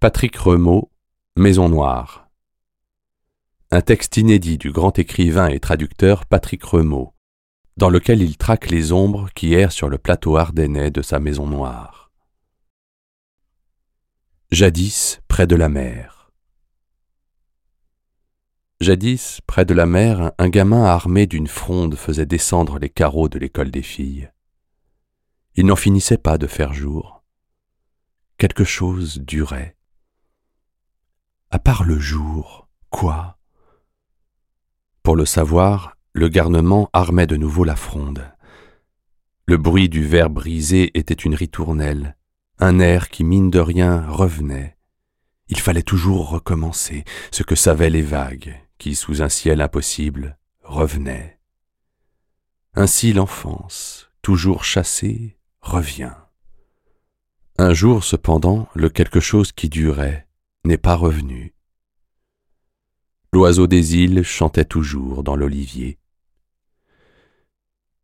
Patrick Remaud, Maison Noire. Un texte inédit du grand écrivain et traducteur Patrick Remaud, dans lequel il traque les ombres qui errent sur le plateau ardennais de sa Maison Noire. Jadis, près de la mer. Jadis, près de la mer, un gamin armé d'une fronde faisait descendre les carreaux de l'école des filles. Il n'en finissait pas de faire jour. Quelque chose durait à part le jour, quoi? Pour le savoir, le garnement armait de nouveau la fronde. Le bruit du verre brisé était une ritournelle, un air qui, mine de rien, revenait. Il fallait toujours recommencer ce que savaient les vagues, qui, sous un ciel impossible, revenaient. Ainsi l'enfance, toujours chassée, revient. Un jour cependant, le quelque chose qui durait, n'est pas revenu. L'oiseau des îles chantait toujours dans l'olivier.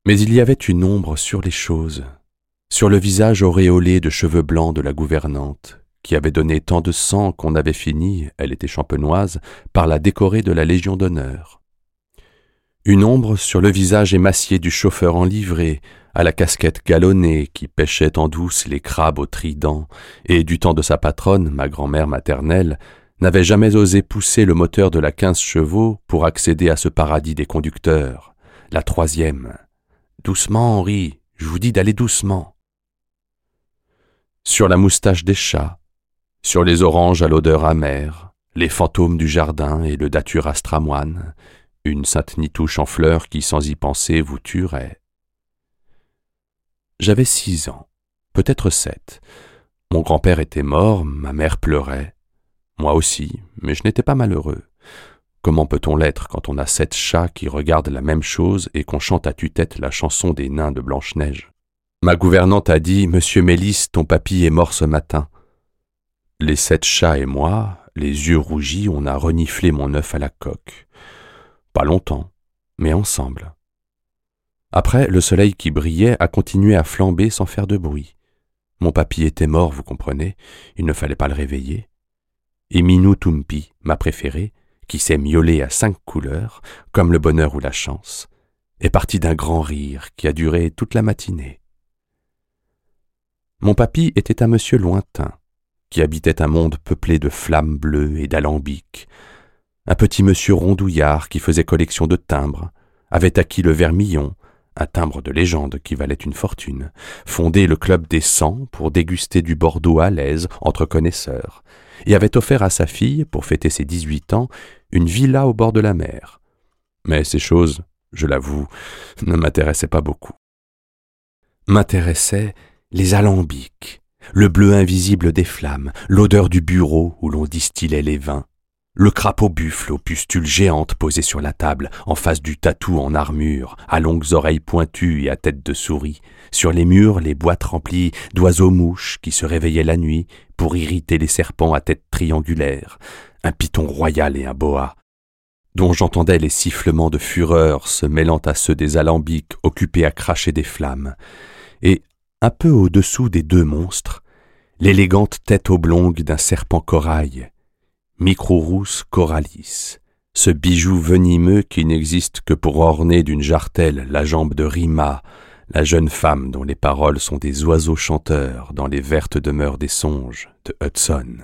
Mais il y avait une ombre sur les choses, sur le visage auréolé de cheveux blancs de la gouvernante, qui avait donné tant de sang qu'on avait fini, elle était champenoise, par la décorer de la Légion d'honneur. Une ombre sur le visage émacié du chauffeur en livrée, à la casquette galonnée qui pêchait en douce les crabes au trident, et du temps de sa patronne, ma grand-mère maternelle, n'avait jamais osé pousser le moteur de la quinze chevaux pour accéder à ce paradis des conducteurs, la troisième. Doucement, Henri, je vous dis d'aller doucement. Sur la moustache des chats, sur les oranges à l'odeur amère, les fantômes du jardin et le datura stramoine, une sainte nitouche en fleurs qui sans y penser vous tuerait. J'avais six ans, peut-être sept. Mon grand-père était mort, ma mère pleurait. Moi aussi, mais je n'étais pas malheureux. Comment peut-on l'être quand on a sept chats qui regardent la même chose et qu'on chante à tue-tête la chanson des nains de Blanche-Neige? Ma gouvernante a dit Monsieur Mélis, ton papy est mort ce matin. Les sept chats et moi, les yeux rougis, on a reniflé mon œuf à la coque. Pas longtemps, mais ensemble. Après, le soleil qui brillait a continué à flamber sans faire de bruit. Mon papy était mort, vous comprenez, il ne fallait pas le réveiller. Et Minou Tumpi, ma préférée, qui s'est miaulée à cinq couleurs, comme le bonheur ou la chance, est parti d'un grand rire qui a duré toute la matinée. Mon papy était un monsieur lointain, qui habitait un monde peuplé de flammes bleues et d'alambics, un petit monsieur rondouillard qui faisait collection de timbres, avait acquis le vermillon, un timbre de légende qui valait une fortune, fondé le club des cent pour déguster du Bordeaux à l'aise entre connaisseurs, et avait offert à sa fille, pour fêter ses dix-huit ans, une villa au bord de la mer. Mais ces choses, je l'avoue, ne m'intéressaient pas beaucoup. M'intéressaient les alambics, le bleu invisible des flammes, l'odeur du bureau où l'on distillait les vins, le crapaud buffle aux pustules géantes posées sur la table, en face du tatou en armure, à longues oreilles pointues et à tête de souris. Sur les murs, les boîtes remplies d'oiseaux-mouches qui se réveillaient la nuit pour irriter les serpents à tête triangulaire. Un python royal et un boa, dont j'entendais les sifflements de fureur se mêlant à ceux des alambics occupés à cracher des flammes. Et, un peu au-dessous des deux monstres, l'élégante tête oblongue d'un serpent corail, Micro-rousse coralis, ce bijou venimeux qui n'existe que pour orner d'une jartelle la jambe de Rima, la jeune femme dont les paroles sont des oiseaux chanteurs dans les vertes demeures des songes de Hudson.